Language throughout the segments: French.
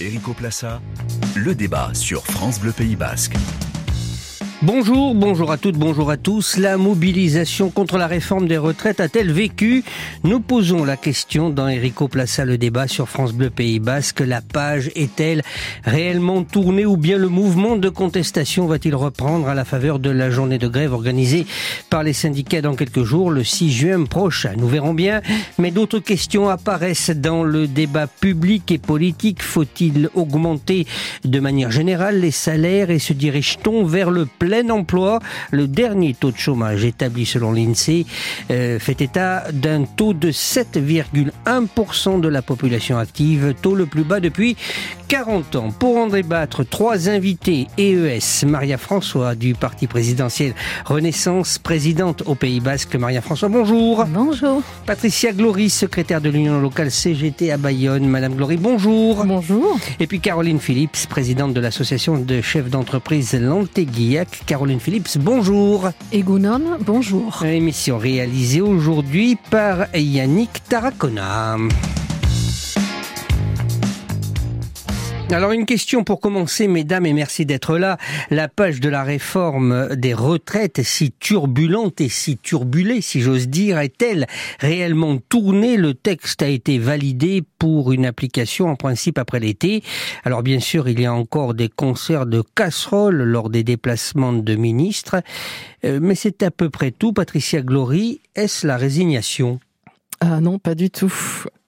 Erico Plassa, le débat sur France Bleu Pays Basque. Bonjour, bonjour à toutes, bonjour à tous. La mobilisation contre la réforme des retraites a-t-elle vécu? Nous posons la question dans Erico Plaça le débat sur France Bleu Pays Basque. La page est-elle réellement tournée ou bien le mouvement de contestation va-t-il reprendre à la faveur de la journée de grève organisée par les syndicats dans quelques jours, le 6 juin prochain? Nous verrons bien, mais d'autres questions apparaissent dans le débat public et politique. Faut-il augmenter de manière générale les salaires et se dirige-t-on vers le plein emploi. Le dernier taux de chômage établi selon l'INSEE euh, fait état d'un taux de 7,1% de la population active, taux le plus bas depuis 40 ans. Pour en débattre, trois invités EES. Maria François du parti présidentiel Renaissance, présidente au Pays Basque. Maria François, bonjour. Bonjour. Patricia Glory, secrétaire de l'Union locale CGT à Bayonne. Madame Glory, bonjour. Bonjour. Et puis Caroline Phillips, présidente de l'association de chefs d'entreprise Lantéguillac. Caroline Phillips, bonjour. Et Gounon, bonjour. Émission réalisée aujourd'hui par Yannick Taracona. Alors une question pour commencer, mesdames, et merci d'être là. La page de la réforme des retraites, si turbulente et si turbulée, si j'ose dire, est-elle réellement tournée? Le texte a été validé pour une application en principe après l'été. Alors bien sûr, il y a encore des concerts de casseroles lors des déplacements de ministres, euh, mais c'est à peu près tout. Patricia Glory, est-ce la résignation? Ah non, pas du tout.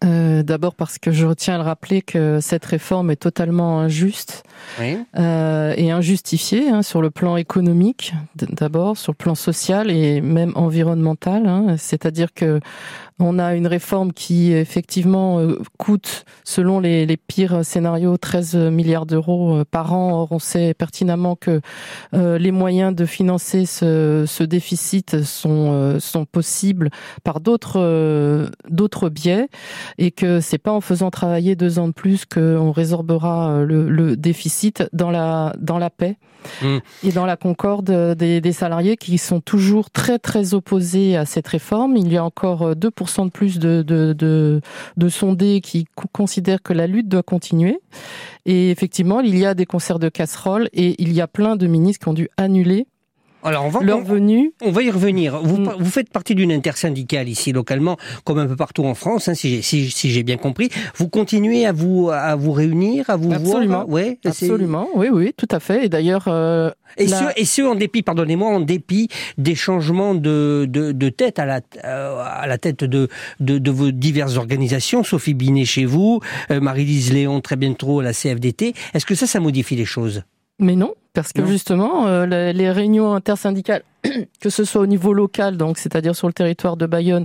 Euh, d'abord parce que je retiens à le rappeler que cette réforme est totalement injuste euh, et injustifiée hein, sur le plan économique, d'abord sur le plan social et même environnemental. Hein. C'est-à-dire que on a une réforme qui effectivement euh, coûte, selon les, les pires scénarios, 13 milliards d'euros par an. Or, on sait pertinemment que les moyens de financer ce, ce déficit sont, sont possibles par d'autres d'autres biais et que c'est pas en faisant travailler deux ans de plus qu'on résorbera euh, le, déficit dans la dans la paix mmh. et dans la concorde des, des, salariés qui sont toujours très très opposés à cette réforme. Il y a encore 2% euh, de plus de, de, de, de sondés qui considèrent que la lutte doit continuer. Et effectivement, il y a des concerts de casseroles et il y a plein de ministres qui ont dû annuler alors on va, leur venue. On va y revenir. Vous, mm. vous faites partie d'une intersyndicale ici localement, comme un peu partout en France, hein, si j'ai si, si j'ai bien compris. Vous continuez à vous à vous réunir, à vous absolument. voir. Ouais, absolument. Oui, oui, tout à fait. Et d'ailleurs. Euh, et, ce, et ce, en dépit, pardonnez-moi, en dépit des changements de, de, de tête à la, euh, à la tête de, de, de, vos diverses organisations, Sophie Binet chez vous, euh, Marie-Lise Léon très bientôt à la CFDT. Est-ce que ça, ça modifie les choses? Mais non, parce que justement, euh, les réunions intersyndicales que ce soit au niveau local, donc c'est-à-dire sur le territoire de Bayonne,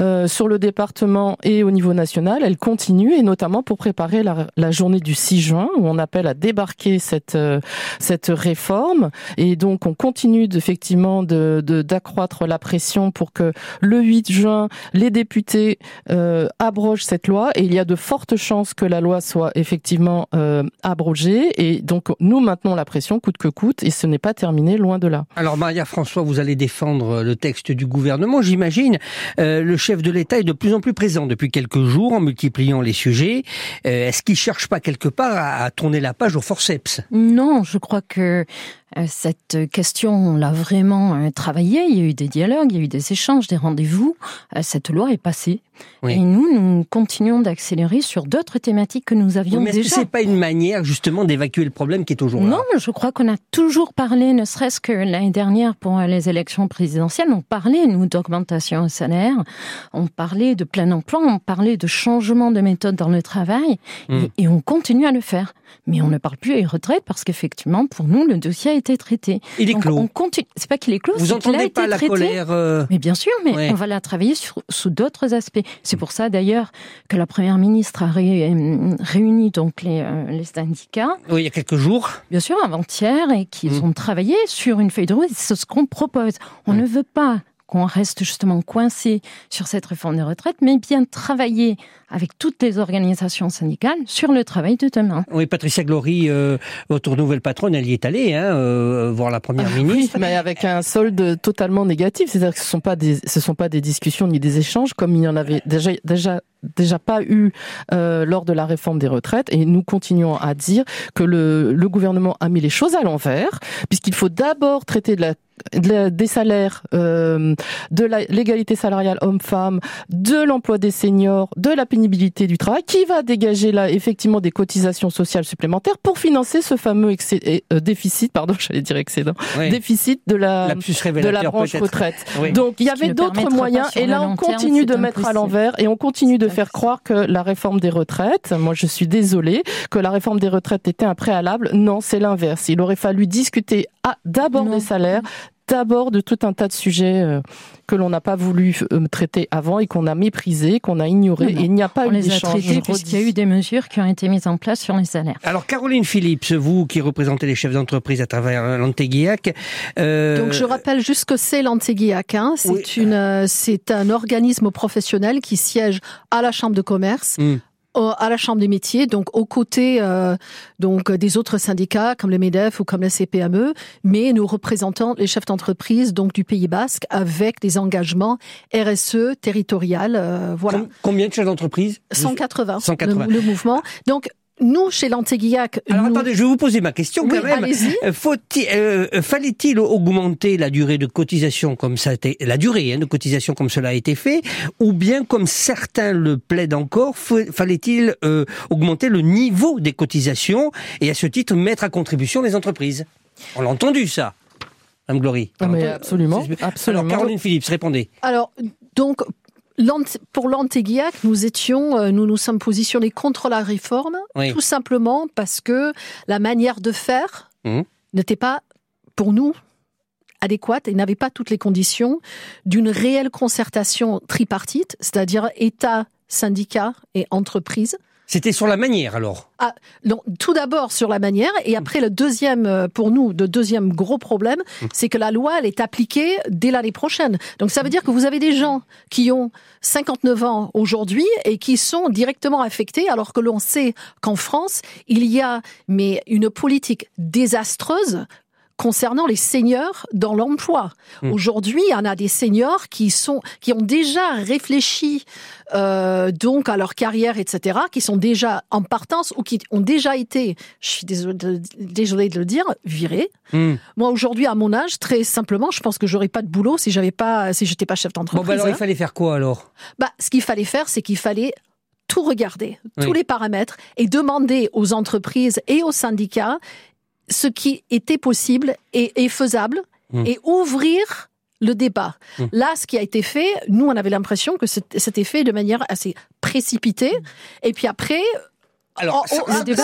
euh, sur le département et au niveau national, elle continue et notamment pour préparer la, la journée du 6 juin où on appelle à débarquer cette euh, cette réforme. Et donc on continue effectivement de d'accroître la pression pour que le 8 juin les députés euh, abrogent cette loi. Et il y a de fortes chances que la loi soit effectivement euh, abrogée. Et donc nous maintenons la pression coûte que coûte et ce n'est pas terminé loin de là. Alors Maria François vous allez défendre le texte du gouvernement, j'imagine. Euh, le chef de l'État est de plus en plus présent depuis quelques jours en multipliant les sujets. Euh, est-ce qu'il cherche pas quelque part à, à tourner la page au forceps? Non, je crois que euh, cette question, on l'a vraiment euh, travaillé. Il y a eu des dialogues, il y a eu des échanges, des rendez-vous. Euh, cette loi est passée. Et nous, nous continuons d'accélérer sur d'autres thématiques que nous avions oui, mais déjà. Est-ce que c'est pas une manière justement d'évacuer le problème qui est toujours là? Non, je crois qu'on a toujours parlé, ne serait-ce que l'année dernière pour les élections présidentielles, on parlait nous d'augmentation au salaire, on parlait de plein emploi, on parlait de changement de méthode dans le travail, mmh. et, et, on continue à le faire. Mais on ne parle plus des retraites parce qu'effectivement, pour nous, le dossier a été traité. Il est clos. On continue. C'est pas qu'il est clos. Vous entendez pas la traité. colère euh... Mais bien sûr, mais ouais. on va la travailler sur, sous d'autres aspects. C'est pour ça d'ailleurs que la première ministre a ré, euh, réuni donc les, euh, les syndicats. Oui, il y a quelques jours. Bien sûr, avant-hier, et qu'ils mmh. ont travaillé sur une feuille de route. C'est ce qu'on propose. On mmh. ne veut pas qu'on reste justement coincé sur cette réforme des retraites, mais bien travailler avec toutes les organisations syndicales sur le travail de demain. Oui, Patricia Glory, euh, votre nouvelle patronne, elle y est allée, hein, euh, voir la première ah ministre. mais avec un solde totalement négatif. C'est-à-dire que ce sont pas des, ce sont pas des discussions ni des échanges comme il y en avait déjà, déjà déjà pas eu euh, lors de la réforme des retraites et nous continuons à dire que le, le gouvernement a mis les choses à l'envers puisqu'il faut d'abord traiter de la des salaires, euh, de l'égalité salariale homme-femme, de l'emploi des seniors, de la pénibilité du travail, qui va dégager là effectivement des cotisations sociales supplémentaires pour financer ce fameux euh, déficit, pardon, j'allais dire excédent, déficit de la, de la branche retraite. Donc il y avait d'autres moyens et là on continue de mettre à l'envers et on continue de faire croire que la réforme des retraites, moi je suis désolée, que la réforme des retraites était un préalable. Non, c'est l'inverse. Il aurait fallu discuter d'abord des salaires, d'abord de tout un tas de sujets euh, que l'on n'a pas voulu euh, traiter avant et qu'on a méprisé, qu'on a ignoré. Et il n'y a pas On eu les a traités puisqu'il y a eu des mesures qui ont été mises en place sur les salaires. Alors Caroline Phillips, vous qui représentez les chefs d'entreprise à travers l'Antéguiac. Euh... Donc je rappelle juste que c'est l'Antéguiac. Hein. C'est une, euh, c'est un organisme professionnel qui siège à la Chambre de commerce. Hmm à la Chambre des métiers, donc aux côtés euh, donc des autres syndicats comme le MEDEF ou comme la CPME, mais nous représentons les chefs d'entreprise donc du Pays Basque avec des engagements RSE territorial. Euh, voilà. Combien de chefs d'entreprise? 180. 180. Le, le, mouvement. Donc nous, chez l'Antéguillac... Alors attendez, je vais vous poser ma question quand même. Euh, euh, fallait-il augmenter la durée de cotisation comme ça a été, la durée hein, de cotisation comme cela a été fait, ou bien comme certains le plaident encore, fallait-il euh, augmenter le niveau des cotisations et à ce titre mettre à contribution les entreprises? On l'a entendu ça. Mme Glory. mais absolument, absolument. Alors, Caroline Phillips, répondez. Alors, donc, pour l'Antéguiac, nous étions, euh, nous nous sommes positionnés contre la réforme, tout simplement parce que la manière de faire mmh. n'était pas, pour nous, adéquate et n'avait pas toutes les conditions d'une réelle concertation tripartite, c'est-à-dire État, syndicats et entreprises. C'était sur la manière alors ah, non, Tout d'abord sur la manière et après le deuxième, euh, pour nous, le deuxième gros problème, mmh. c'est que la loi elle est appliquée dès l'année prochaine. Donc ça veut dire que vous avez des gens qui ont 59 ans aujourd'hui et qui sont directement affectés alors que l'on sait qu'en France, il y a mais une politique désastreuse concernant les seniors dans l'emploi. Hmm. Aujourd'hui, il y en a des seniors qui sont qui ont déjà réfléchi euh, donc à leur carrière, etc., qui sont déjà en partance ou qui ont déjà été, je suis désolée de, de le dire, virés. Hmm. Moi, aujourd'hui, à mon âge, très simplement, je pense que j'aurais pas de boulot si j'avais pas, si j'étais pas chef d'entreprise. Bon, bah alors, il hein. fallait faire quoi alors? Bah, ce qu'il fallait faire, c'est qu'il fallait tout regarder, tous les paramètres, et demander aux entreprises et aux syndicats ce qui était possible et, faisable mmh. et ouvrir le débat. Mmh. Là, ce qui a été fait, nous, on avait l'impression que c'était fait de manière assez précipitée. Et puis après, alors, le débat,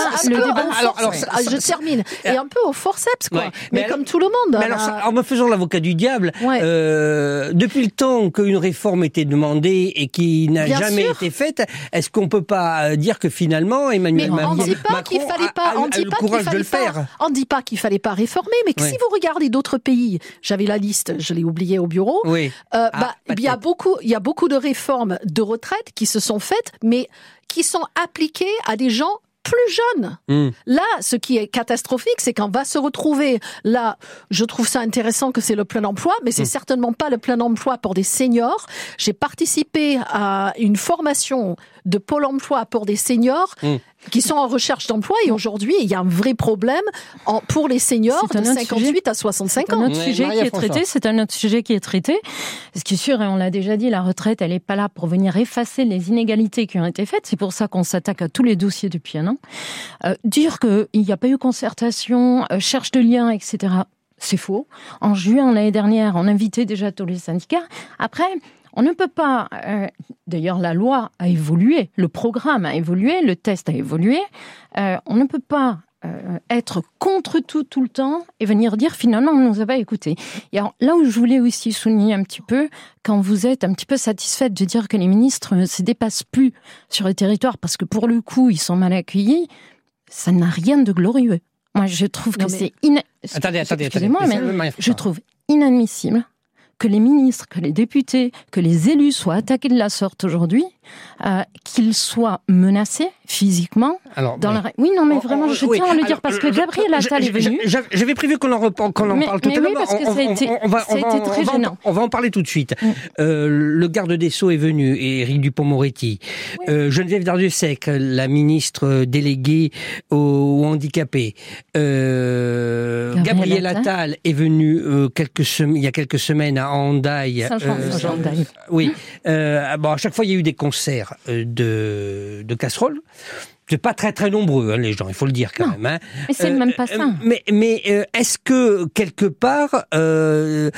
alors, je termine. Et un peu au forceps, quoi. mais, comme tout le monde. Mais alors, en me faisant l'avocat du diable, euh, depuis le temps qu'une réforme était demandée et qui n'a jamais été faite, est-ce qu'on peut pas euh, dire que finalement Emmanuel Macron, dit pas qu'il fallait pas, on dit pas qu'il fallait pas, on dit pas qu'il fallait pas réformer, mais que si vous regardez d'autres pays, j'avais la liste, je l'ai oublié au bureau. Oui. Euh, ah, bah, il y a beaucoup, il y a beaucoup de réformes de retraite qui se sont faites, mais qui sont appliquées à des gens plus jeunes. Hmm. Là, ce qui est catastrophique, c'est qu'on va se retrouver là. Je trouve ça intéressant que c'est le plein emploi, mais c'est hmm. certainement pas le plein emploi pour des seniors. J'ai participé à une formation de Pôle emploi pour des seniors hmm. qui sont en recherche d'emploi et aujourd'hui, il y a un vrai problème en, pour les seniors de 58 à 65 ans. C'est un autre sujet qui est traité, c'est un autre sujet qui est traité. Ce qui est sûr, et on l'a déjà dit, la retraite, elle n'est pas là pour venir effacer les inégalités qui ont été faites. C'est pour ça qu'on s'attaque à tous les dossiers depuis un an. Euh, dire qu'il n'y a pas eu concertation, euh, cherche de liens, etc., c'est faux. En juin l'année dernière, on invitait déjà tous les syndicats. Après, on ne peut pas. Euh, d'ailleurs, la loi a évolué, le programme a évolué, le test a évolué. Euh, on ne peut pas euh, être contre tout tout le temps et venir dire finalement on ne nous a pas écoutés. Et alors, là où je voulais aussi souligner un petit peu, quand vous êtes un petit peu satisfaite de dire que les ministres ne se dépassent plus sur le territoire parce que pour le coup ils sont mal accueillis, ça n'a rien de glorieux. Moi je trouve que c'est Attendez, attendez, Excusez-moi, mais je trouve inadmissible que les ministres, que les députés, que les élus soient attaqués de la sorte aujourd'hui, euh, qu'ils soient menacés physiquement. Alors, dans oui. La... oui, non, mais vraiment, je tiens à le dire parce que Gabriel Attal est venu. J'avais prévu qu'on en, en, parle tout à l'heure. Oui, parce que ça a été, on va, très gênant. On va en parler tout de suite. Mm. Euh, le garde des Sceaux est venu, Éric Dupont-Moretti. Oui. Euh, Geneviève Dardieu-Sec, la ministre déléguée aux, handicapés. Euh, Gabriel, Attal. est venu quelques il y a quelques semaines à Handaï. Euh, oui. bon, à chaque fois, il y a eu des concerts de, de casseroles. C'est pas très très nombreux hein, les gens, il faut le dire quand même. Hein. Mais c'est même pas ça. mais mais est-ce que quelque part, euh,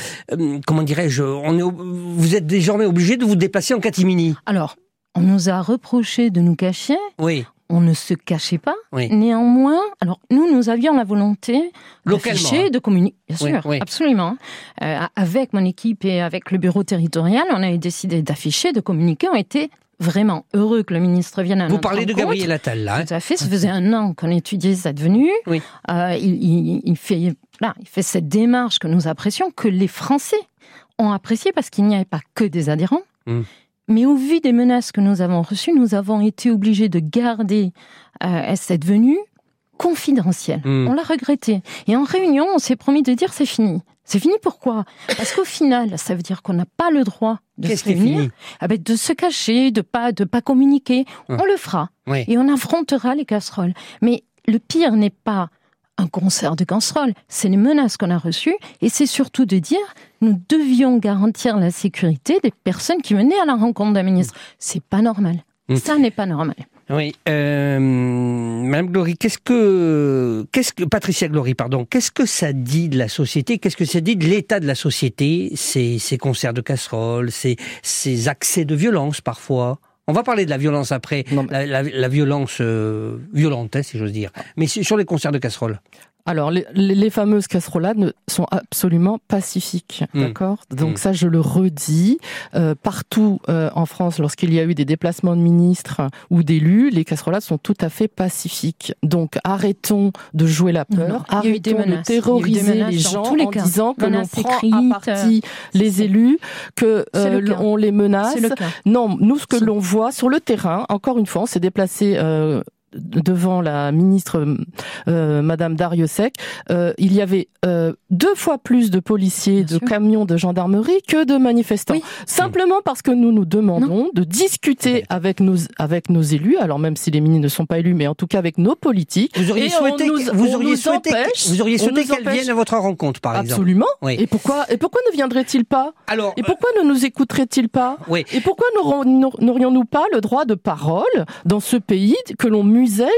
comment dirais-je, on est, vous êtes désormais obligé de vous déplacer en catimini? Alors, on nous a reproché de nous cacher. Oui on ne se cachait pas. Néanmoins, alors nous, nous avions la volonté d'afficher, hein. de communiquer, bien sûr, absolument. Euh, avec mon équipe et avec le bureau territorial, on avait décidé d'afficher, de communiquer. On était vraiment heureux que le ministre vienne à Vous parlez de Gabriel Attal, là. Hein Tout à fait. Ça faisait un an qu'on étudiait cette venue. Oui. Euh, il, fait, là, il fait cette démarche que nous apprécions, que les Français ont apprécié parce qu'il n'y avait pas que des adhérents. Hum. Mais au vu des menaces que nous avons reçues, nous avons été obligés de garder euh, cette venue confidentielle. Hmm. On l'a regretté. Et en réunion, on s'est promis de dire c'est fini. C'est fini pourquoi? Parce qu'au final, ça veut dire qu'on n'a pas le droit de se réunir, ah ben, de se cacher, de pas de pas communiquer. Hmm. On le fera et on affrontera les casseroles. Mais le pire n'est pas un concert de casseroles, c'est les menaces qu'on a reçues et c'est surtout de dire nous devions garantir la sécurité des personnes qui venaient à la rencontre d'un ministre. C'est pas normal. Mm. Ça n'est pas normal. Oui, euh, Madame Glory, qu'est-ce que, qu'est-ce que Patricia Glory, pardon, qu'est-ce que ça dit de la société Qu'est-ce que ça dit de l'état de la société Ces, ces concerts de casseroles, ces, ces accès de violence parfois? On va parler de la violence après, la, violence euh, violente, hein, si j'ose dire. Mais sur les concerts de casseroles. Alors, les, fameuses casserolades sont absolument pacifiques, hmm. d'accord? Donc hmm. ça, je le redis. Euh, partout euh, en France, lorsqu'il y a eu des déplacements de ministres ou d'élus, les casserolades sont tout à fait pacifiques. Donc, arrêtons de jouer la peur, arrêtons de terroriser les gens en disant que l'on prend à partie les élus, que euh, on les menace. Non, nous, ce que l'on voit sur le terrain, encore une fois, on s'est déplacé devant la ministre euh, Madame Dariussec, euh, il y avait euh, deux fois plus de policiers, de camions de gendarmerie que de manifestants. Simplement parce que nous nous demandons de discuter avec nos avec nos élus, alors même si les ministres ne sont pas élus, mais en tout cas avec nos politiques. Vous auriez souhaité, vous, auriez souhaité vous auriez souhaité qu'elles viennent à votre rencontre, par exemple. Absolument. Et pourquoi et pourquoi ne viendraient-ils pas? Alors, et pourquoi ne nous écouteraient-ils pas? Oui. Et pourquoi n'aurions-nous pas le droit de parole dans ce pays que l'on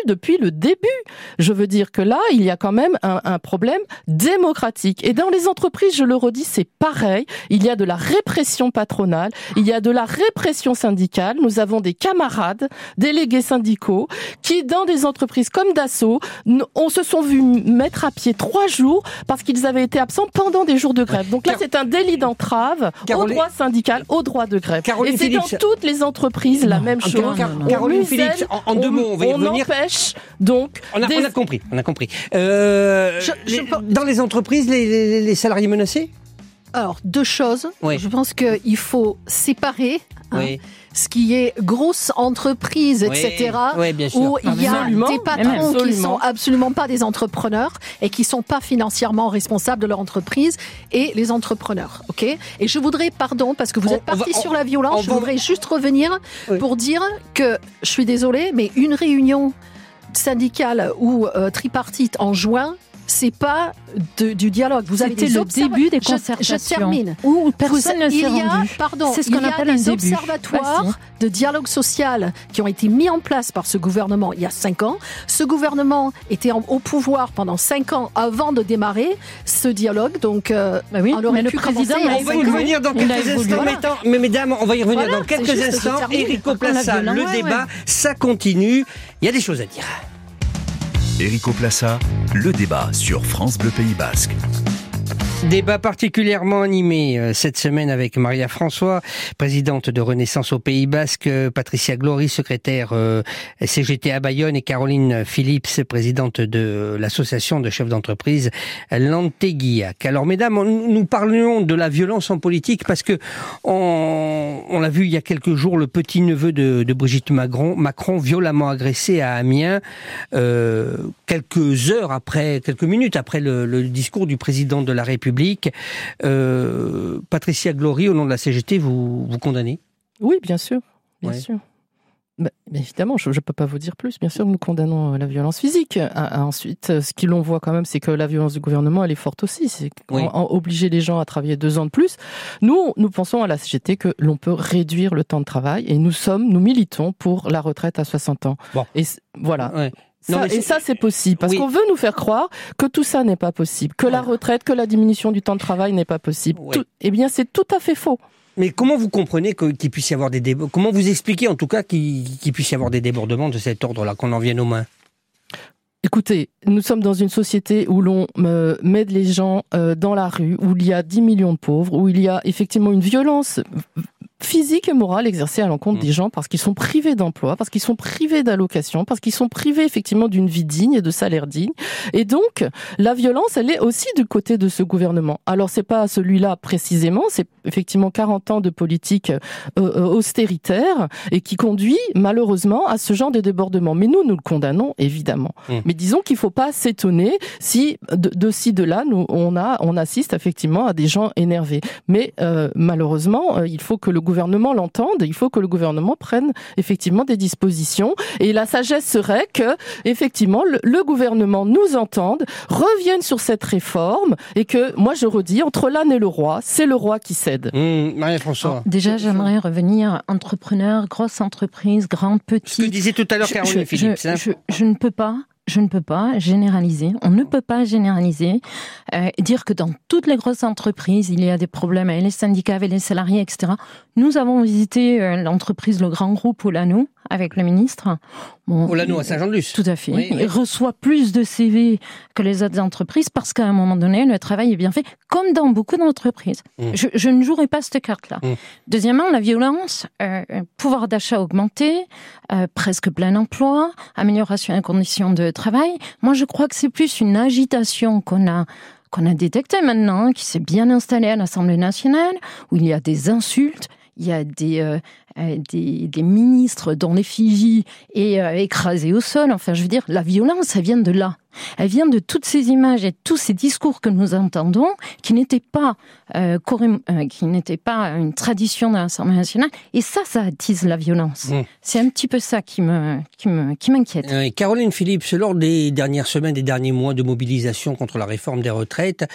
depuis le début. Je veux dire que là, il y a quand même un, un problème démocratique. Et dans les entreprises, je le redis, c'est pareil. Il y a de la répression patronale, il y a de la répression syndicale. Nous avons des camarades, délégués syndicaux, qui, dans des entreprises comme Dassault, on se sont vus mettre à pied trois jours parce qu'ils avaient été absents pendant des jours de grève. Donc là, c'est un délit d'entrave au droit syndical, au droit de grève. Et c'est dans toutes les entreprises la même chose. Caroline Philippe, en, deux mots, on va y revenir. Donc, on a, compris, on a compris. Euh, dans les entreprises, les, salariés menacés? Alors, deux choses. Je pense qu'il faut séparer. Hein, ce qui est grosse entreprise, etc., où il y a des patrons qui sont absolument pas des entrepreneurs et qui sont pas financièrement responsables de leur entreprise et les entrepreneurs, ok? Et je voudrais, pardon, parce que vous êtes parti sur la violence, je voudrais juste revenir pour dire que je suis désolée, mais une réunion syndicale ou euh, tripartite en juin, c'est pas du dialogue. Vous avez le début des concertations. Je, termine. Où personne ne s'est Il y a, pardon, c'est ce qu'on appelle des observatoires de dialogue social qui ont été mis en place par ce gouvernement il y a cinq ans. Ce gouvernement était au pouvoir pendant cinq ans avant de démarrer ce dialogue. Donc, euh, bah oui, mais le président, on va y revenir dans quelques instants. Mais mesdames, on va y revenir dans quelques instants. Eric Plaza, le débat, ça continue. Il y a des choses à dire. Érico Plaça, le débat sur France Bleu Pays Basque. Débat particulièrement animé euh, cette semaine avec Maria François, présidente de Renaissance au Pays Basque, Patricia Glory, secrétaire euh, CGT à Bayonne et Caroline Phillips, présidente de l'association de chefs d'entreprise Lanteguillac. Alors mesdames, nous parlions de la violence en politique parce que on, l'a vu il y a quelques jours, le petit-neveu de, Brigitte Macron, Macron violemment agressé à Amiens, euh, quelques heures après, quelques minutes après le, le discours du président de la République euh, Patricia Glory, au nom de la CGT, vous, vous condamnez? Oui, bien sûr. Bien sûr. Bah, évidemment, je ne peux pas vous dire plus. Bien sûr, nous condamnons euh, la violence physique. Ah, ah, ensuite, euh, ce qu'on voit quand même, c'est que la violence du gouvernement, elle est forte aussi. C'est obliger les gens à travailler deux ans de plus. Nous, nous pensons à la CGT que l'on peut réduire le temps de travail et nous sommes, nous militons pour la retraite à 60 ans. Et voilà et ça, c'est possible. Parce qu'on veut nous faire croire que tout ça n'est pas possible. Que la retraite, que la diminution du temps de travail n'est pas possible. eh bien, c'est tout à fait faux. Mais comment vous comprenez qu'il puisse y avoir des débordements Comment vous expliquez en tout cas qu'il puisse y avoir des débordements de cet ordre-là, qu'on en vienne aux mains? Écoutez, nous sommes dans une société où l'on euh, met les gens euh, dans la rue, où il y a 10 millions de pauvres, où il y a effectivement une violence physique et morale exercée à l'encontre mmh. des gens parce qu'ils sont privés d'emploi, parce qu'ils sont privés d'allocation, parce qu'ils sont privés effectivement d'une vie digne et de salaire digne. Et donc, la violence, elle est aussi du côté de ce gouvernement. Alors, c'est pas celui-là précisément, c'est effectivement 40 ans de politique euh, euh, austéritaire et qui conduit malheureusement à ce genre de débordement. Mais nous, nous le condamnons évidemment. Mmh. Mais disons qu'il faut pas s'étonner si de, de, ci de là, nous on a on assiste effectivement à des gens énervés. Mais euh, malheureusement, il faut que le gouvernement gouvernement l'entende, il faut que le gouvernement prenne effectivement des dispositions. Et la sagesse serait que, effectivement, le, gouvernement nous entende, revienne sur cette réforme et que, moi je redis, entre l'âne et le roi, c'est le roi qui cède. Mmh, Marie-François. Déjà, j'aimerais revenir entrepreneur, grosse entreprise, grande, petite. Ce que disait tout à l'heure Caroline Philippe. Hein. je ne peux pas je ne peux pas généraliser. On ne peut pas généraliser. Euh, dire que dans toutes les grosses entreprises, il y a des problèmes avec les syndicats, avec les salariés, etc. Nous avons visité euh, l'entreprise, le grand groupe Olano, avec le ministre. Bon, à Saint-Jean-de-Luz. Tout à fait. Il reçoit plus de CV que les autres entreprises parce qu'à un moment donné, le travail est bien fait, comme dans beaucoup d'entreprises. Mmh. Je, je, ne jouerai pas cette carte-là. Mmh. Deuxièmement, la violence, euh, pouvoir d'achat augmenté, euh, presque plein emploi, amélioration des conditions de travail. Moi, je crois que c'est plus une agitation qu'on a qu'on a détectée maintenant, qui s'est bien installée à l'Assemblée nationale, où il y a des insultes, il y a des, euh, euh, des, des, ministres dont l'effigie est euh, écrasée au sol. Enfin, je veux dire, la violence, elle vient de là. Elle vient de toutes ces images et tous ces discours que nous entendons, qui n'étaient pas, euh, qui n'étaient pas une tradition de l'Assemblée nationale. Et ça, ça attise la violence. Mmh. C'est un petit peu ça qui me, qui me, qui m'inquiète. Caroline Philippe, lors des dernières semaines, des derniers mois de mobilisation contre la réforme des retraites,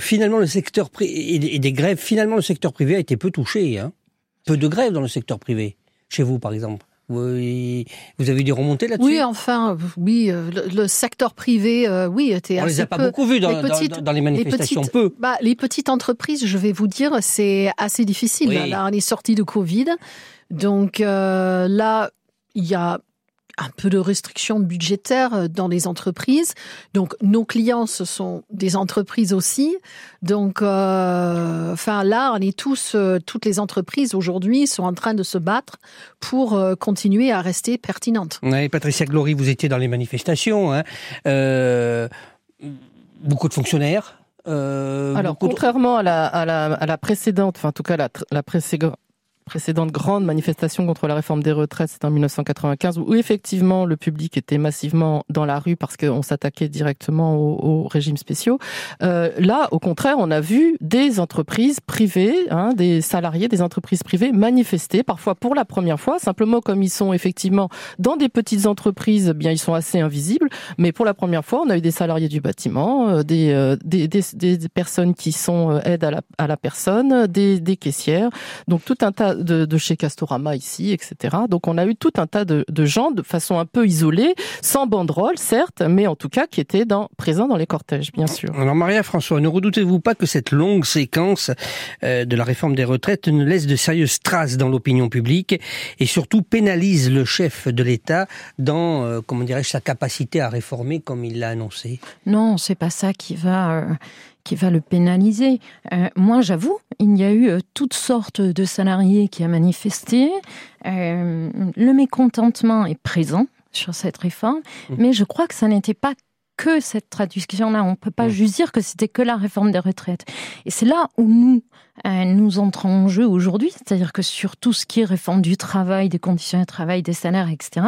finalement le secteur et des grèves, finalement le secteur privé a été peu touché. Hein peu de grèves dans le secteur privé, chez vous par exemple. Vous, vous avez eu des remontées là-dessus? Oui, enfin, oui, euh, le, secteur privé, euh, oui, était On les a pas beaucoup vus dans les, petites, dans, les manifestations, les petites, peu. Bah, les petites entreprises, je vais vous dire, c'est assez difficile. Là, on est sorti de Covid, donc euh, là, il y a un peu de restrictions budgétaires euh, dans les entreprises. Donc nos clients, ce sont des entreprises aussi. Donc, euh, enfin là, on est tous, euh, toutes les entreprises aujourd'hui sont en train de se battre pour euh, continuer à rester pertinentes. Oui, Patricia Glory, vous étiez dans les manifestations. Hein. beaucoup de fonctionnaires. Alors, contrairement à, la, à, la, à, la, précédente, enfin en tout cas la, la précédente précédente grande manifestation contre la réforme des retraites, c'était en 1995, où effectivement le public était massivement dans la rue parce qu'on s'attaquait directement aux, régimes spéciaux. Euh, là, au contraire, on a vu des entreprises privées, hein, des salariés des entreprises privées manifester, parfois pour la première fois, simplement comme ils sont effectivement dans des petites entreprises, eh bien ils sont assez invisibles, mais pour la première fois, on a eu des salariés du bâtiment, euh, des, euh, des, des, des, personnes qui sont euh, aides à la, à la personne, des, des caissières, donc tout un tas de, chez Castorama ici, etc. Donc on a eu tout un tas de, gens de façon un peu isolée, sans banderole certes, mais en tout cas qui étaient dans, présents dans les cortèges, bien sûr. Alors Maria François, ne redoutez-vous pas que cette longue séquence euh, de la réforme des retraites ne laisse de sérieuses traces dans l'opinion publique et surtout pénalise le chef de l'État dans, euh, comment dirais-je, sa capacité à réformer comme il l'a annoncé? Non, c'est pas ça qui va. Euh, qui va le pénaliser. Euh, moi, j'avoue, il y a eu toutes sortes de salariés qui ont manifesté. le mécontentement est présent sur cette réforme, mmh. mais je crois que ça n'était pas que cette traduction-là. On ne peut pas mmh. juste dire que c'était que la réforme des retraites. Et c'est là où nous, euh, nous entrons en jeu aujourd'hui, c'est-à-dire que sur tout ce qui est réforme du travail, des conditions de travail, des salaires, etc.,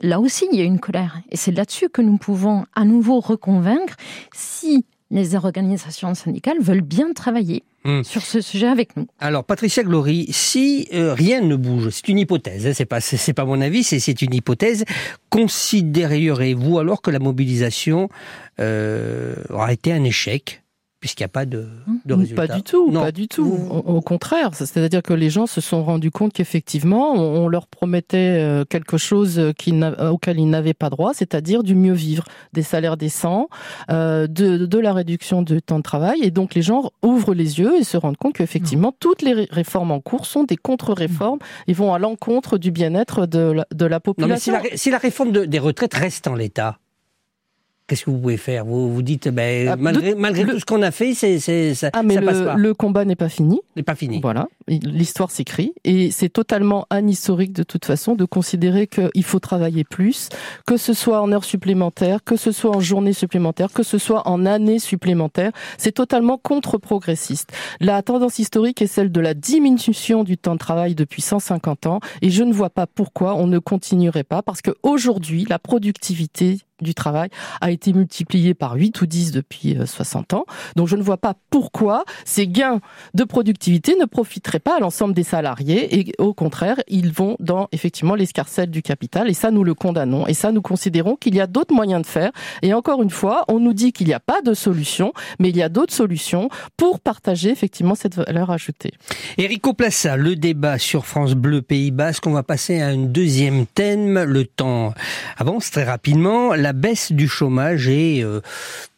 là aussi, il y a une colère. Et c'est là-dessus que nous pouvons à nouveau reconvaincre si les organisations syndicales veulent bien travailler hmm. sur ce sujet avec nous. Alors, Patricia Glory, si euh, rien ne bouge, c'est une hypothèse, hein, c'est pas c'est pas mon avis, c'est une hypothèse. Considéreriez-vous alors que la mobilisation euh, aura été un échec puisqu'il n'y a pas de, de résultat. Pas du tout, pas du tout. Au, contraire, c'est-à-dire que les gens se sont rendus compte qu'effectivement, on, leur promettait euh, quelque chose auquel ils n'avaient pas droit, c'est-à-dire du mieux vivre, des salaires décents, euh, de, de, la réduction du temps de travail, et donc les gens ouvrent les yeux et se rendent compte qu'effectivement, toutes les réformes en cours sont des contre-réformes, ils vont à l'encontre du bien-être de la, de la population. Non, mais si la, réforme des retraites reste en l'état, qu'est-ce que vous pouvez faire? Vous vous dites, ben, ah, malgré, malgré tout ce qu'on a fait, c'est, c'est, ça, ah, mais le, passe pas. Le combat n'est pas fini. N'est pas fini. Voilà, l'histoire s'écrit et c'est totalement anhistorique de toute façon de considérer qu'il faut travailler plus, que ce soit en heures supplémentaires, que ce soit en journées supplémentaires, que ce soit en années supplémentaires. C'est totalement contre-progressiste. La tendance historique est celle de la diminution du temps de travail depuis 150 ans et je ne vois pas pourquoi on ne continuerait pas parce qu'aujourd'hui, la productivité du travail a été multiplié par 8 ou 10 depuis 60 euh, ans. Donc je ne vois pas pourquoi ces gains de productivité ne profiteraient pas à l'ensemble des salariés et au contraire, ils vont dans effectivement l'escarcelle du capital. Et ça nous le condamnons. Et ça nous considérons qu'il y a d'autres moyens de faire. Et encore une fois, on nous dit qu'il n'y a pas de solution, mais il y a d'autres solutions pour partager effectivement cette valeur ajoutée. Érico Plassa, le débat sur France Bleu Pays Basque, on va passer à un deuxième thème, le temps. Avance très rapidement, la baisse du chômage et euh,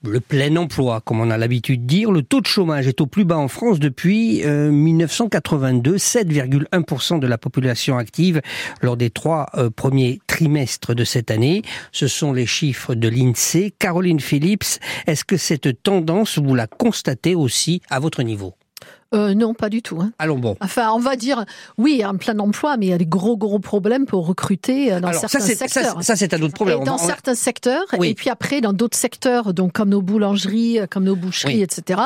le plein emploi, comme on a l'habitude de dire. Le taux de chômage est au plus bas en France depuis 1982, euh, 7,1% de la population active lors des trois euh, premiers trimestres de cette année. Ce sont les chiffres de l'INSEE. Caroline Phillips, est-ce que cette tendance, vous la constatez aussi à votre niveau? Euh, non, pas du tout. Hein. Allons bon. Enfin, on va dire, oui, il y a un plein d'emploi, mais il y a des gros, gros problèmes pour recruter euh, dans certains secteurs. Ça, c'est un autre problème. dans certains secteurs, et puis après, dans d'autres secteurs, donc comme nos boulangeries, euh, comme nos boucheries, etc.,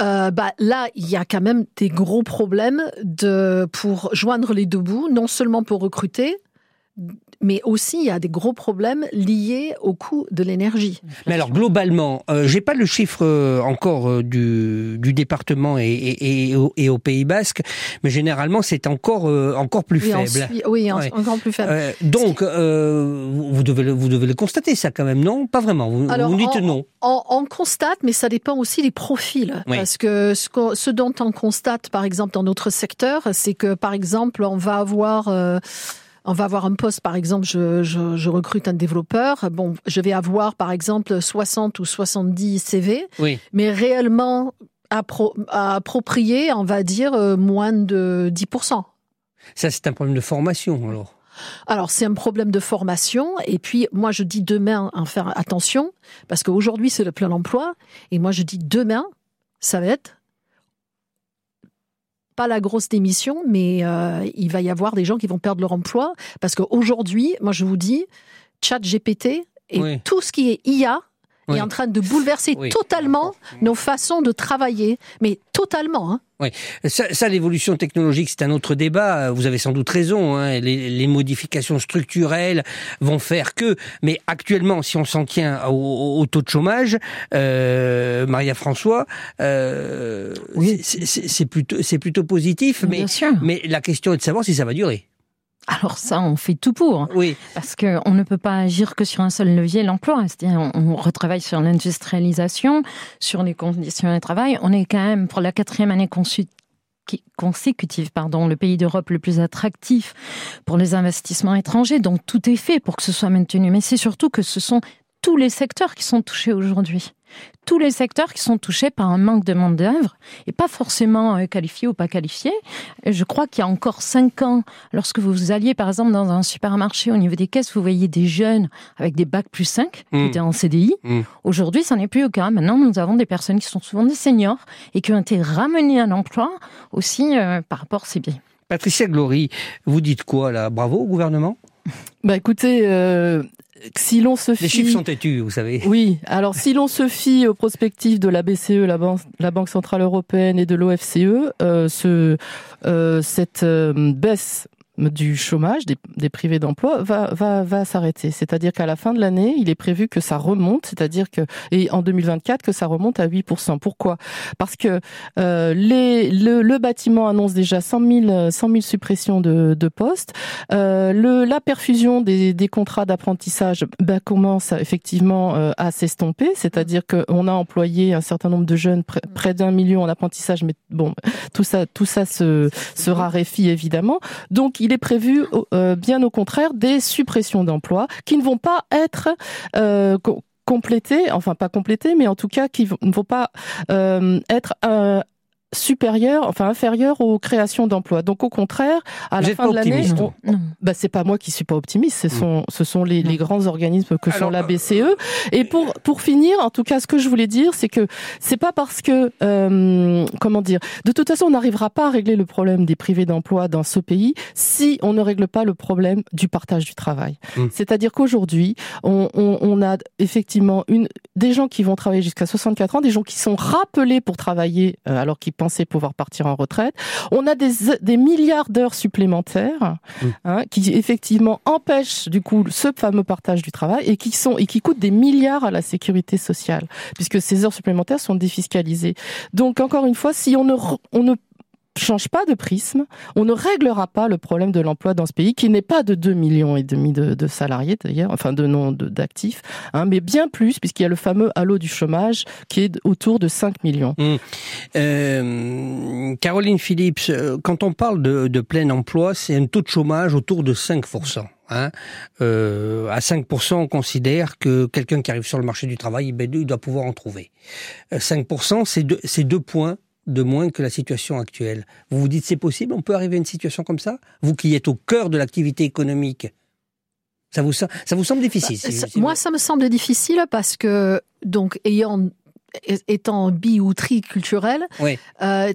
euh, bah, là, il y a quand même des gros problèmes de, pour joindre les deux bouts, non seulement pour recruter, mais aussi il y a des gros problèmes liés au coût de l'énergie. Mais alors globalement, euh, j'ai pas le chiffre euh, encore euh, du, du, département et, et, et, au, et, au, Pays Basque, mais généralement c'est encore euh, encore plus faible. oui, encore plus faible. donc vous devez le, vous devez le constater ça quand même, non? Pas vraiment. Vous, vous dites non. On, constate, mais ça dépend aussi des profils, parce que ce, ce, dont on constate, par exemple dans notre secteur, c'est que par exemple on va avoir on va avoir un poste, par exemple, je, je, je, recrute un développeur. Bon, je vais avoir, par exemple, 60 ou 70 CV, oui. mais réellement appro approprié, on va dire, euh, moins de 10%. Ça, c'est un problème de formation, alors alors c'est un problème de formation et puis moi je dis demain en faire attention parce qu'aujourd'hui c'est le plein emploi et moi je dis demain ça va être pas la grosse démission, mais euh, il va y avoir des gens qui vont perdre leur emploi. Parce qu'aujourd'hui, moi je vous dis, chat GPT et tout ce qui est IA est en train de bouleverser totalement nos façons de travailler, mais totalement. Hein. Oui, ça, l'évolution technologique, c'est un autre débat. Vous avez sans doute raison. Hein. Les, modifications structurelles vont faire que. Mais actuellement, si on s'en tient au, taux de chômage, euh, Maria François, euh, c'est plutôt c'est plutôt positif. Mais, mais la question est de savoir si ça va durer. Alors ça, on fait tout pour. Oui. Parce qu'on ne peut pas agir que sur un seul levier, l'emploi. C'est-à-dire, on retravaille sur l'industrialisation, sur les conditions de travail. On est quand même, pour la quatrième année consécutive, pardon, le pays d'Europe le plus attractif pour les investissements étrangers. Donc tout est fait pour que ce soit maintenu. Mais c'est surtout que ce sont tous les secteurs qui sont touchés aujourd'hui tous les secteurs qui sont touchés par un manque de main-d'œuvre, et pas forcément euh, qualifiés ou pas qualifiés. Je crois qu'il y a encore cinq ans, lorsque vous alliez par exemple dans un supermarché au niveau des caisses, vous voyez des jeunes avec des bacs plus 5 qui mmh. étaient en CDI. Mmh. Aujourd'hui, ça n'est plus le cas. Maintenant, nous avons des personnes qui sont souvent des seniors et qui ont été ramenées à l'emploi aussi euh, par rapport à ces biais. Patricia Glory, vous dites quoi là? Bravo au gouvernement? Bah écoutez, euh, si l'on se fie... Les chiffres sont têtus, vous savez. Oui, alors si l'on se fie aux prospectives de la BCE, la, la Banque Centrale Européenne et de l'OFCE, euh, ce, euh, cette euh, baisse du chômage des, des privés d'emploi va va va s'arrêter. C'est-à-dire qu'à la fin de l'année, il est prévu que ça remonte, c'est-à-dire que et en 2024 que ça remonte à 8% Pourquoi? Parce que euh, les le, le, bâtiment annonce déjà 100 000 100 000 suppressions de, de postes. Euh, le la perfusion des, des contrats d'apprentissage ben, commence effectivement euh, à s'estomper, c'est-à-dire qu'on a employé un certain nombre de jeunes près, d'un million en apprentissage, mais bon tout ça tout ça se se raréfie évidemment. Donc il est prévu, euh, bien au contraire, des suppressions d'emplois qui ne vont pas être euh, complétées, enfin pas complétées, mais en tout cas qui ne vont pas euh, être supérieur, enfin inférieur aux créations d'emplois. Donc au contraire, à la fin de l'année, bah c'est pas moi qui suis pas optimiste, ce mm. sont ce sont les, les grands organismes que sont la BCE. Et pour pour finir, en tout cas, ce que je voulais dire, c'est que c'est pas parce que euh, comment dire, de toute façon, on n'arrivera pas à régler le problème des privés d'emploi dans ce pays si on ne règle pas le problème du partage du travail. Mm. C'est-à-dire qu'aujourd'hui, on, on, on a effectivement une des gens qui vont travailler jusqu'à 64 ans, des gens qui sont rappelés pour travailler euh, alors qu'ils pouvoir partir en retraite. On a des, des milliards d'heures supplémentaires mmh. hein, qui effectivement empêchent du coup ce fameux partage du travail et qui sont et qui coûtent des milliards à la sécurité sociale puisque ces heures supplémentaires sont défiscalisées. Donc encore une fois, si on ne on ne change pas de prisme, on ne réglera pas le problème de l'emploi dans ce pays qui n'est pas de 2 millions et demi de, salariés d'ailleurs, enfin de non d'actifs, hein, mais bien plus puisqu'il y a le fameux halo du chômage qui est autour de 5 millions. Mmh. Euh, Caroline Phillips, euh, quand on parle de, plein emploi, c'est un taux de chômage autour de 5%. Hein. Euh, à 5%, on considère que quelqu'un qui arrive sur le marché du travail, ben, il doit pouvoir en trouver. 5%, c'est deux points de moins que la situation actuelle. Vous vous dites c'est possible, on peut arriver à une situation comme ça? Vous qui êtes au cœur de l'activité économique, ça vous, ça vous semble difficile bah, Moi, ça me semble difficile parce que, donc, ayant étant bi ou triculturel, oui. euh,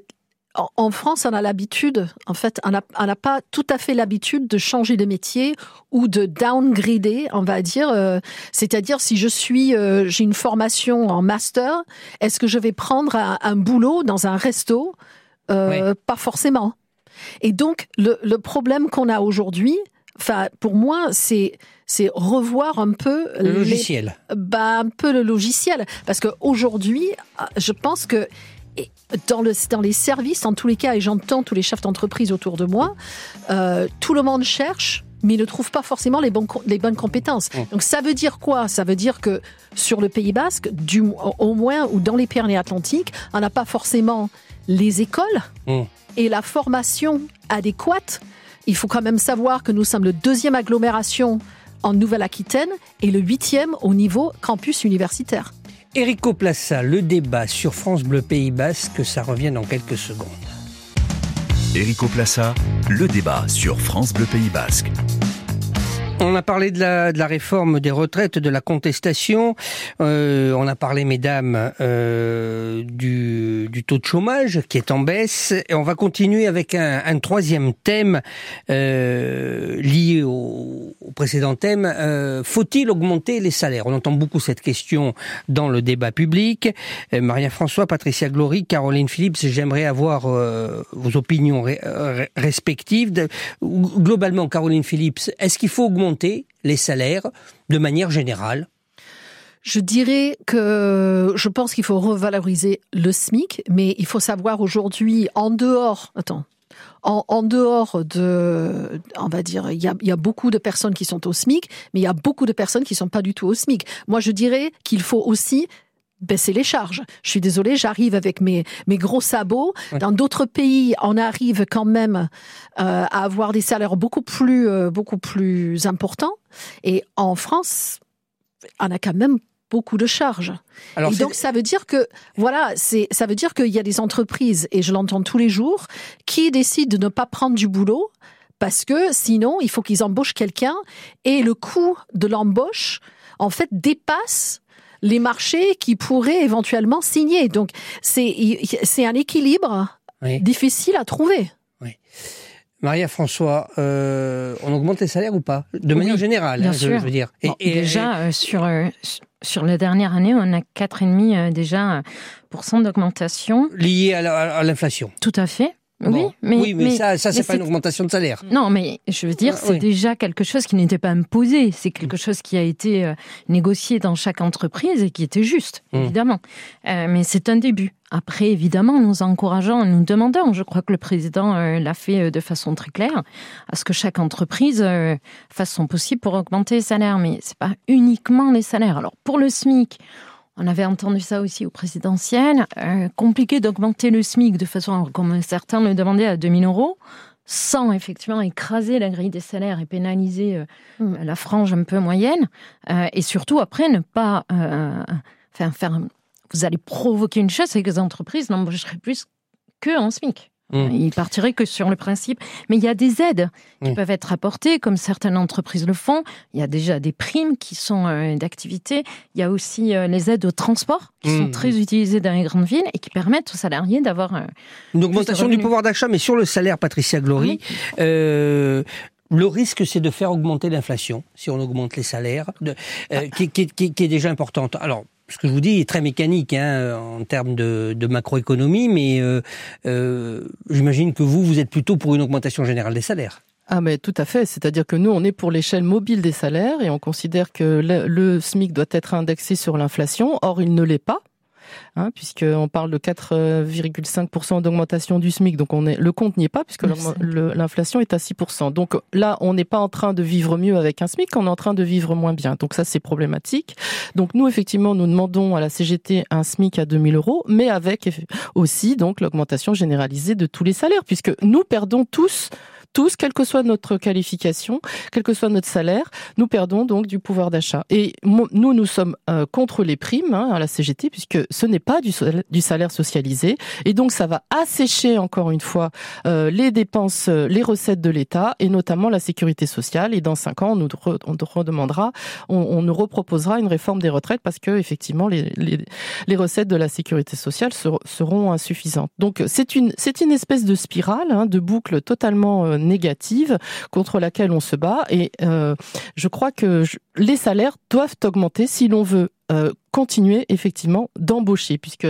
en France, on a l'habitude, en fait, on n'a pas tout à fait l'habitude de changer de métier ou de downgrader, on va dire. Euh, c'est-à-dire, si je suis, euh, j'ai une formation en master, est-ce que je vais prendre un, boulot dans un resto? Euh, Pas forcément. Et donc, le, problème qu'on a aujourd'hui, enfin, pour moi, c'est c'est revoir un peu le logiciel. bah, un peu le logiciel, parce qu'aujourd'hui, je pense que dans, le, dans les services, en tous les cas, et j'entends tous les chefs d'entreprise autour de moi, euh, tout le monde cherche mais ne trouve pas forcément les, les bonnes compétences. Mmh. Donc ça veut dire quoi? Ça veut dire que sur le Pays Basque, du, au moins, ou dans les Pyrénées-Atlantiques, on n'a pas forcément les écoles mmh. et la formation adéquate. Il faut quand même savoir que nous sommes le deuxième agglomération en Nouvelle-Aquitaine et le huitième au niveau campus universitaire. Érico Plassa, le débat sur France Bleu Pays Basque, ça revient dans quelques secondes. Érico Plassa, le débat sur France Bleu Pays Basque. On a parlé de la, réforme des retraites, de la contestation. Euh, on a parlé, mesdames, euh, du, taux de chômage qui est en baisse. Et on va continuer avec un, troisième thème euh, lié au, au, précédent thème. Faut-il augmenter les salaires? On entend beaucoup cette question dans le débat public. Maria François, Patricia Glory, Caroline Phillips, j'aimerais avoir vos opinions respectives. globalement, Caroline Phillips, est-ce qu'il faut augmenter les salaires de manière générale je dirais que je pense qu'il faut revaloriser le SMIC, mais il faut savoir aujourd'hui, en dehors, attends, en, dehors de, on va dire, il y, a, beaucoup de personnes qui sont au SMIC, mais il y a beaucoup de personnes qui sont pas du tout au SMIC. Moi, je dirais qu'il faut aussi baisser les charges. Je suis désolée, j'arrive avec mes, mes gros sabots. Dans d'autres pays, on arrive quand même euh, à avoir des salaires beaucoup plus, euh, beaucoup plus importants. Et en France, on a quand même beaucoup de charges. et donc ça veut dire que voilà, c'est ça veut dire qu'il y a des entreprises et je l'entends tous les jours qui décident de ne pas prendre du boulot parce que sinon il faut qu'ils embauchent quelqu'un et le coût de l'embauche en fait dépasse les marchés qui pourraient éventuellement signer. Donc c'est c'est un équilibre difficile à trouver. Oui. Maria François, euh, on augmente les salaires ou pas? De manière générale, hein, Je, veux dire. Et, déjà euh, sur euh, sur la dernière année, on a quatre et demi déjà d'augmentation liée à l'inflation. Tout à fait. Oui, mais, oui, mais, ça, ça c'est pas une augmentation de salaire. Non, mais je veux dire, c'est déjà quelque chose qui n'était pas imposé. C'est quelque mm. chose qui a été euh, négocié dans chaque entreprise et qui était juste, mm. évidemment. Euh, mais c'est un début. Après, évidemment, nous encourageons, nous demandons, je crois que le président euh, l'a fait de façon très claire, à ce que chaque entreprise fasse son possible pour augmenter les salaires. Mais c'est pas uniquement les salaires. Alors, pour le SMIC, on avait entendu ça aussi au présidentiel. Euh, compliqué d'augmenter le SMIC de façon, comme certains le demandaient, à 2000 euros, sans effectivement écraser la grille des salaires et pénaliser euh, mm. la frange un peu moyenne. Euh, et surtout, après, ne pas faire. Vous allez provoquer une chose, c'est que les entreprises n'embaucheraient plus que en SMIC. Mmh. Il partirait que sur le principe. Mais il y a des aides qui mmh. peuvent être apportées, comme certaines entreprises le font. Il y a déjà des primes qui sont euh, d'activité. Il y a aussi euh, les aides au transport qui sont mmh. très utilisées dans les grandes villes et qui permettent aux salariés d'avoir euh, une augmentation du pouvoir d'achat. Mais sur le salaire, Patricia Glory, le risque, c'est de faire augmenter l'inflation si on augmente les salaires, de, qui, qui, qui, est déjà importante. Alors, ce que je vous dis est très mécanique hein, en termes de, macroéconomie, mais euh, euh, j'imagine que vous, vous êtes plutôt pour une augmentation générale des salaires. Ah mais tout à fait, c'est-à-dire que nous on est pour l'échelle mobile des salaires et on considère que le SMIC doit être indexé sur l'inflation, or il ne l'est pas hein, puisqu'on parle de 4,5% d'augmentation du SMIC. Donc on est, le compte n'y est pas, puisque l'inflation est à 6%. Donc là, on n'est pas en train de vivre mieux avec un SMIC, on est en train de vivre moins bien. Donc ça, c'est problématique. Donc nous, effectivement, nous demandons à la CGT un SMIC à 2000 euros, mais avec aussi donc l'augmentation généralisée de tous les salaires, puisque nous perdons tous tous, quelle que soit notre qualification, quel que soit notre salaire, nous perdons donc du pouvoir d'achat. Et nous, nous sommes euh, contre les primes hein, à la CGT, puisque ce n'est pas du, salaire socialisé. Et donc, ça va assécher, encore une fois, euh, les dépenses, euh, les recettes de l'État, et notamment la sécurité sociale. Et dans cinq ans, on nous, on redemandera, on, nous reproposera une réforme des retraites, parce que, effectivement, les, recettes de la sécurité sociale seront insuffisantes. Donc, c'est une, c'est une espèce de spirale, hein, de boucle totalement négative contre laquelle on se bat. Et euh, je crois que les salaires doivent augmenter si l'on veut euh, continuer effectivement d'embaucher, puisque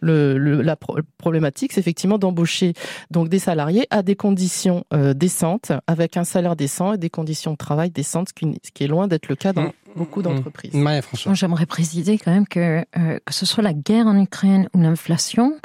le, la problématique, c'est effectivement d'embaucher donc des salariés à des conditions euh, décentes, avec un salaire décent et des conditions de travail décentes, ce qui, est loin d'être le cas dans mmh. Beaucoup mmh. d'entreprises. J'aimerais préciser quand même que euh, que ce soit la guerre en Ukraine ou l'inflation,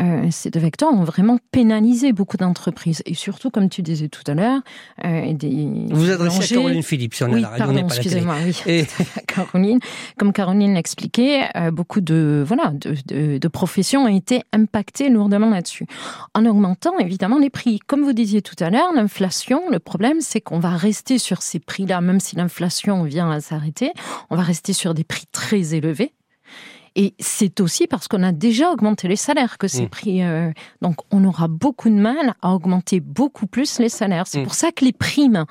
euh, ces deux vecteurs ont vraiment pénalisé beaucoup d'entreprises. Et surtout, comme tu disais tout à l'heure, des vous adressez à Caroline Philippe si on oui, la radio, pardon, excusez-moi, oui, et... Caroline, comme Caroline l'explique euh, beaucoup de voilà de, de, professions ont été impactées lourdement là-dessus, en augmentant évidemment les prix. Comme vous disiez tout à l'heure, l'inflation, le problème c'est qu'on va rester sur ces prix-là, même si l'inflation vient à s'arrêter, on va rester sur des prix très élevés. Et c'est aussi parce qu'on a déjà augmenté les salaires que ces mmh. prix. Euh, donc, on aura beaucoup de mal à augmenter beaucoup plus les salaires. C'est mmh. pour ça que les primes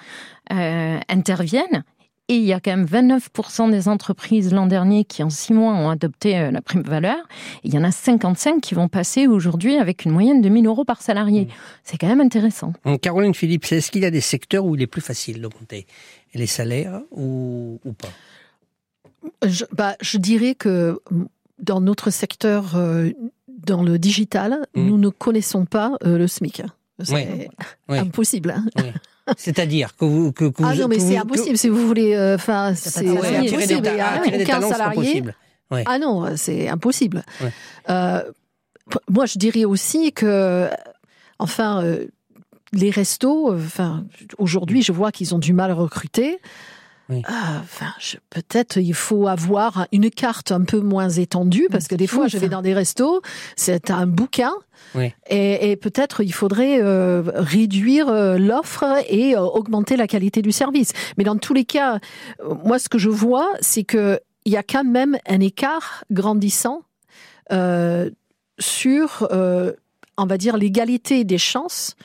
euh, interviennent et il y a quand même 29% des entreprises l'an dernier qui, en six mois, ont adopté euh, la prime valeur. il y en a 55 qui vont passer aujourd'hui avec une moyenne de 1000 euros par salarié. Mmh. C'est quand même intéressant. Caroline Philippe, est-ce qu'il y a des secteurs où il est plus facile d'augmenter? Les salaires ou, pas? Je, bah, je dirais que dans notre secteur, euh, dans le digital, mmh. nous ne connaissons pas euh, le SMIC. C'est impossible. Hein. C'est-à-dire que vous que, ah non mais c'est impossible si vous voulez euh, enfin c'est impossible il y a aucun salarié. ah non c'est impossible. Euh, moi je dirais aussi que enfin euh, les restos enfin aujourd'hui je vois qu'ils ont du mal à recruter. Enfin, peut-être il faut avoir une carte un peu moins étendue parce que des fois je vais dans des restos, c'est un bouquin et, peut-être il faudrait euh, réduire euh, l'offre et euh, augmenter la qualité du service. Mais dans tous les cas, moi ce que je vois, c'est que il y a quand même un écart grandissant euh, sur, euh, on va dire, l'égalité des chances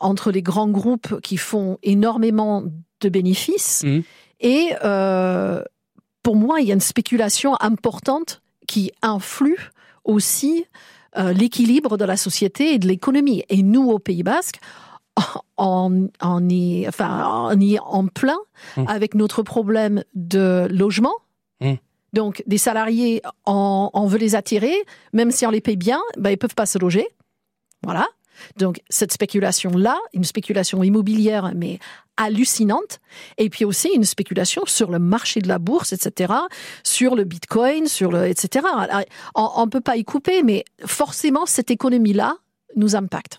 entre les grands groupes qui font énormément de bénéfices Mmh. et euh, pour moi, il y a une spéculation importante qui influe aussi euh, l'équilibre de la société et de l'économie. Et nous, au Pays Basque, on, on y, enfin, on y est en plein Mmh. avec notre problème de logement. Mmh. Donc, des salariés, on, on veut les attirer, même si on les paye bien, ben, ils peuvent pas se loger. Voilà. Donc, cette spéculation-là, une spéculation immobilière, mais hallucinante. Et puis aussi une spéculation sur le marché de la bourse, etc., sur le bitcoin, sur le, etc. On ne peut pas y couper, mais forcément, cette économie-là nous impacte.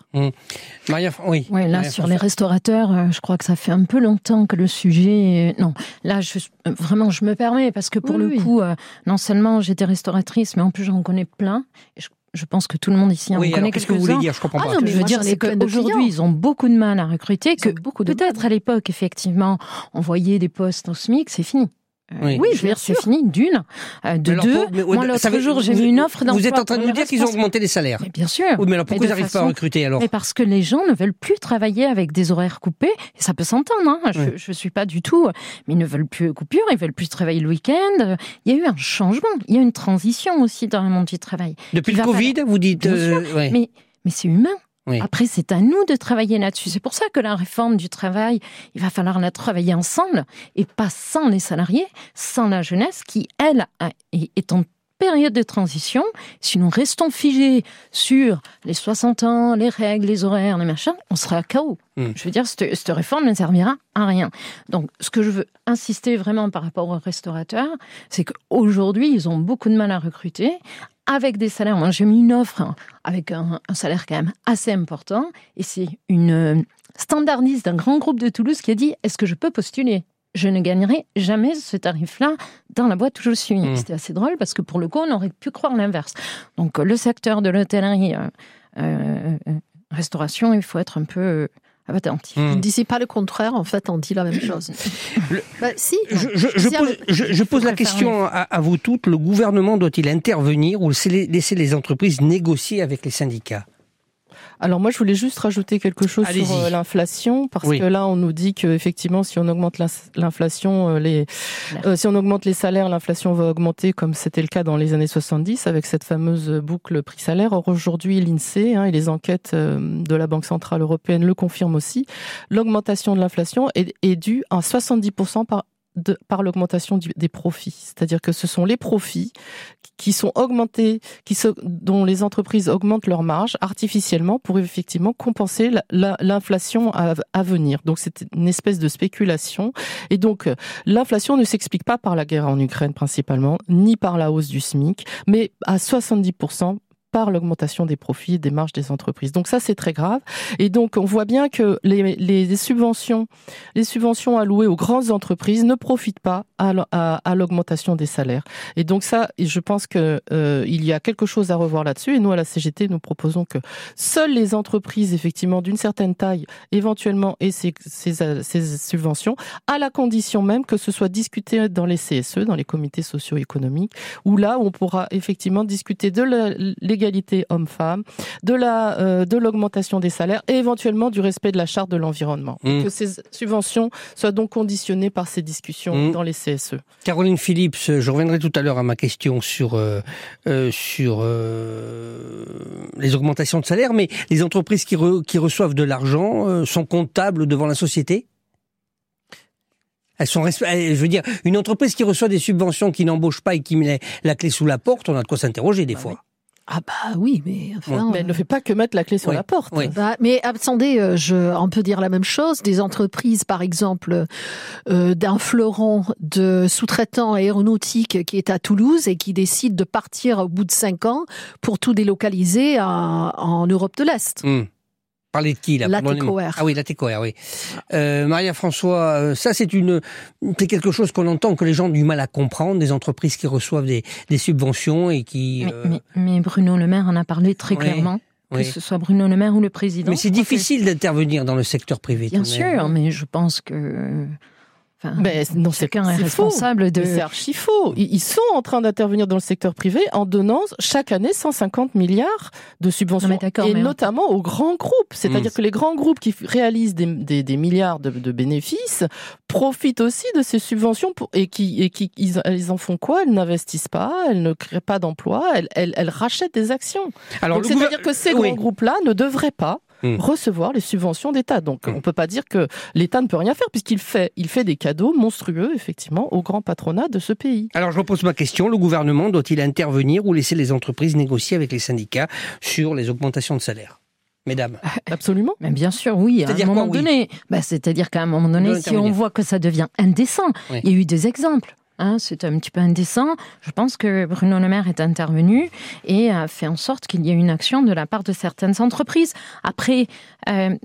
Maria, oui. Ouais, là, Maria sur François. les restaurateurs, euh, je crois que ça fait un peu longtemps que le sujet. euh, Non, là, je, euh, vraiment, je me permets parce que pour Oui, le oui. coup, euh, non seulement j'étais restauratrice, mais en plus j'en connais plein. Et Je, je pense que tout le monde ici en Oui, connaît qu'est-ce que vous voulez dire? Je comprends Ah pas. non, mais je veux dire, c'est qu'aujourd'hui, ils ont beaucoup de mal à recruter. Ils Que ont beaucoup de peut-être mal. à l'époque, effectivement, on voyait des postes au SMIC, c'est fini. Euh, Oui. Oui, je veux dire, c'est fini, d'une. Euh, de alors, deux, pour- moi, l'autre jour, j'ai vu une offre Vous êtes d'emploi en train de nous dire qu'ils ont augmenté les salaires. Mais bien sûr. Oui, mais alors pourquoi ils n'arrivent pas à recruter alors? Mais parce que les gens ne veulent plus travailler avec des horaires coupés, et ça peut s'entendre, hein. je, je suis pas du tout, mais ils ne veulent plus coupure, ils veulent plus travailler le week-end. Il y a eu un changement, il y a une transition aussi dans le monde du travail. Depuis Il le Covid, vous dites. Bien euh, ouais. Mais, mais c'est humain. Après, c'est à nous de travailler là-dessus. C'est pour ça que la réforme du travail, il va falloir la travailler ensemble et pas sans les salariés, sans la jeunesse qui, elle, est en période de transition. Si nous restons figés sur les 60 ans, les règles, les horaires, les machins, on sera à KO. Mm. Je veux dire, cette, cette réforme ne servira à rien. Donc, ce que je veux insister vraiment par rapport aux restaurateurs, c'est qu'aujourd'hui, ils ont beaucoup de mal à recruter avec des salaires. Moi, j'ai mis une offre hein, avec un, un salaire quand même assez important, et c'est une euh, standardiste d'un grand groupe de Toulouse qui a dit Est-ce que je peux postuler? Je ne gagnerai jamais ce tarif-là dans la boîte où je suis. Mmh. C'était assez drôle parce que pour le coup, on aurait pu croire l'inverse. Donc, le secteur de l'hôtellerie, euh, euh, restauration, il faut être un peu euh, attentif. Hmm. On ne disait pas le contraire, en fait, on dit la même chose. Le- Bah, si. Je, je- je Si, pose, je- je pose la question à, à vous toutes. Le gouvernement doit-il intervenir ou laisser les entreprises négocier avec les syndicats? Alors moi, je voulais juste rajouter quelque chose sur euh, l'inflation, parce Oui. que là, on nous dit que effectivement, si on augmente l'in- l'inflation, euh, les, euh, si on augmente les salaires, l'inflation va augmenter, comme c'était le cas dans les années 70 avec cette fameuse boucle prix-salaire. Or aujourd'hui, l'Insee hein, et les enquêtes de la Banque centrale européenne le confirment aussi. L'augmentation de l'inflation est, est due à 70% par par l'augmentation des profits. C'est-à-dire que ce sont les profits qui sont augmentés, qui dont les entreprises augmentent leurs marges artificiellement pour effectivement compenser la- la- l'inflation à, à venir. Donc c'est une espèce de spéculation. Et donc l'inflation ne s'explique pas par la guerre en Ukraine principalement, ni par la hausse du SMIC, mais à 70% par l'augmentation des profits, des marges des entreprises. Donc ça, c'est très grave. Et donc, on voit bien que les, les subventions, les subventions allouées aux grandes entreprises ne profitent pas à, à- à l'augmentation des salaires. Et donc ça, et je pense que euh, il y a quelque chose à revoir là-dessus. Et nous, à la CGT, nous proposons que seules les entreprises, effectivement, d'une certaine taille, éventuellement, aient ces, ces, ces subventions, à la condition même que ce soit discuté dans les CSE, dans les comités socio-économiques, où là, on pourra effectivement discuter de la- l'égalité homme-femme, de la euh, de l'augmentation des salaires et éventuellement du respect de la charte de l'environnement. Mmh. Et Que ces subventions soient donc conditionnées par ces discussions Mmh. dans les CSE. Caroline Phillips, je reviendrai tout à l'heure à ma question sur euh, euh, sur les augmentations de salaire, mais les entreprises qui, re- qui reçoivent de l'argent sont comptables devant la société? Elles sont, je veux dire, une entreprise qui reçoit des subventions, qui n'embauche pas et qui met la, la clé sous la porte, on a de quoi s'interroger des Bah fois. Ah bah oui, mais enfin. Mais elle ne fait pas que mettre la clé sur Oui. la porte. Oui. Bah, mais attendez, euh, je, on peut dire la même chose. Des entreprises, par exemple, euh, d'un fleuron de sous-traitants aéronautiques qui est à Toulouse et qui décide de partir au bout de cinq ans pour tout délocaliser en, en Europe de l'Est. Hmm. Parler de qui là? La. Ah oui, la oui. Euh, Maria François, euh, ça c'est une, c'est quelque chose qu'on entend que les gens ont du mal à comprendre, des entreprises qui reçoivent des, des subventions et qui. Mais, euh, mais- mais Bruno Le Maire en a parlé très Oui, clairement, oui. que ce soit Bruno Le Maire ou le président. Mais c'est difficile d'intervenir dans le secteur privé. Bien même. sûr, mais je pense que. Mais non, chacun est, responsable de. C'est archi faux. Ils sont en train d'intervenir dans le secteur privé en donnant chaque année 150 milliards de subventions, et notamment aux grands groupes. C'est-à-dire mm. que les grands groupes qui réalisent des, des, milliards de, de, bénéfices profitent aussi de ces subventions pour, et qui, et qui ils, en font quoi? Elles n'investissent pas, elles ne créent pas d'emplois, elles, elles, elles, rachètent des actions. Alors, c'est-à-dire que ces grands groupes-là ne devraient pas Hmm. recevoir les subventions d'État. Donc hmm. on ne peut pas dire que l'État ne peut rien faire puisqu'il fait, il fait des cadeaux monstrueux effectivement au grand patronat de ce pays. Alors je repose ma question, le gouvernement doit-il intervenir ou laisser les entreprises négocier avec les syndicats sur les augmentations de salaire? Mesdames. Absolument. Mais bien sûr, oui. À un moment donné, bah, c'est-à-dire qu'à un moment donné, si on voit que ça devient indécent, il y a eu des exemples. Hein, c'est un petit peu indécent. Je pense que Bruno Le Maire est intervenu et a fait en sorte qu'il y ait une action de la part de certaines entreprises. Après, euh,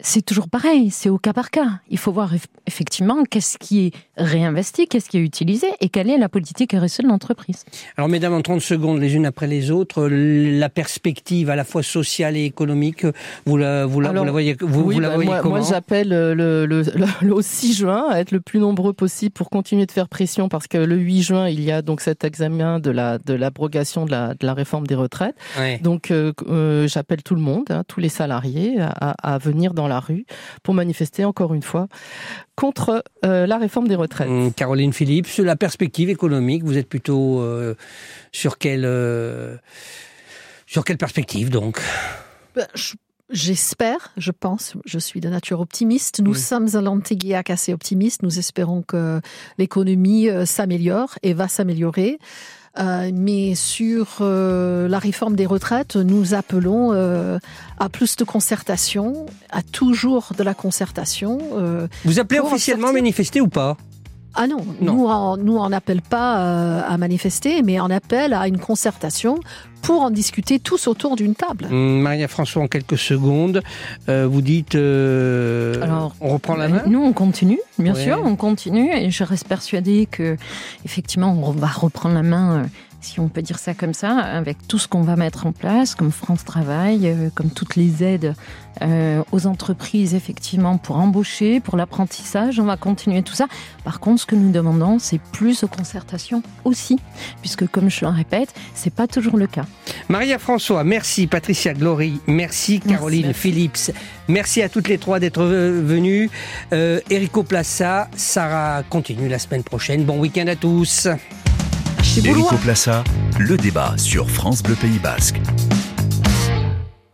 c'est toujours pareil, c'est au cas par cas. Il faut voir effectivement qu'est-ce qui est réinvesti, qu'est-ce qui est utilisé et quelle est la politique RSE de l'entreprise. Alors mesdames, en 30 secondes, les unes après les autres, la perspective à la fois sociale et économique, vous la, vous la, voyez, vous, la bah, voyez moi, comment Moi j'appelle le, le, le, 6 juin à être le plus nombreux possible pour continuer de faire pression parce que le 8 juin, il y a donc cet examen de la de l'abrogation de la, de la réforme des retraites. Donc euh, euh, j'appelle tout le monde, hein, tous les salariés à, à venir dans la rue pour manifester encore une fois contre euh, la réforme des retraites. Hum, Caroline Philippe, sur la perspective économique, vous êtes plutôt euh, sur quelle euh, sur quelle perspective donc? Ben, J'espère, je pense, je suis de nature optimiste. Nous sommes à l'Antéguiac assez optimistes. Nous espérons que l'économie s'améliore et va s'améliorer. Euh, mais sur euh, la réforme des retraites, nous appelons euh, à plus de concertation, à toujours de la concertation. Vous appelez officiellement manifester ou pas? Ah non, Nous, on, nous on n'appelle pas à manifester, mais on appelle à une concertation pour en discuter tous autour d'une table. Hum, Maria-François, en quelques secondes, vous dites, Alors, on reprend la main Nous, on continue, bien sûr, on continue, et je reste persuadée que, effectivement, on va reprendre la main si on peut dire ça comme ça, avec tout ce qu'on va mettre en place, comme France Travail, euh, comme toutes les aides euh, aux entreprises, effectivement, pour embaucher, pour l'apprentissage. On va continuer tout ça. Par contre, ce que nous demandons, c'est plus de concertation aussi, puisque, comme je le répète, c'est pas toujours le cas. Maria François, merci. Patricia Glory, merci. Caroline Phillips, merci à toutes les trois d'être venues. Euh, Erico Plassa, Sarah continue la semaine prochaine. Bon week-end à tous. Enrico Plassa, le débat sur France Bleu Pays Basque.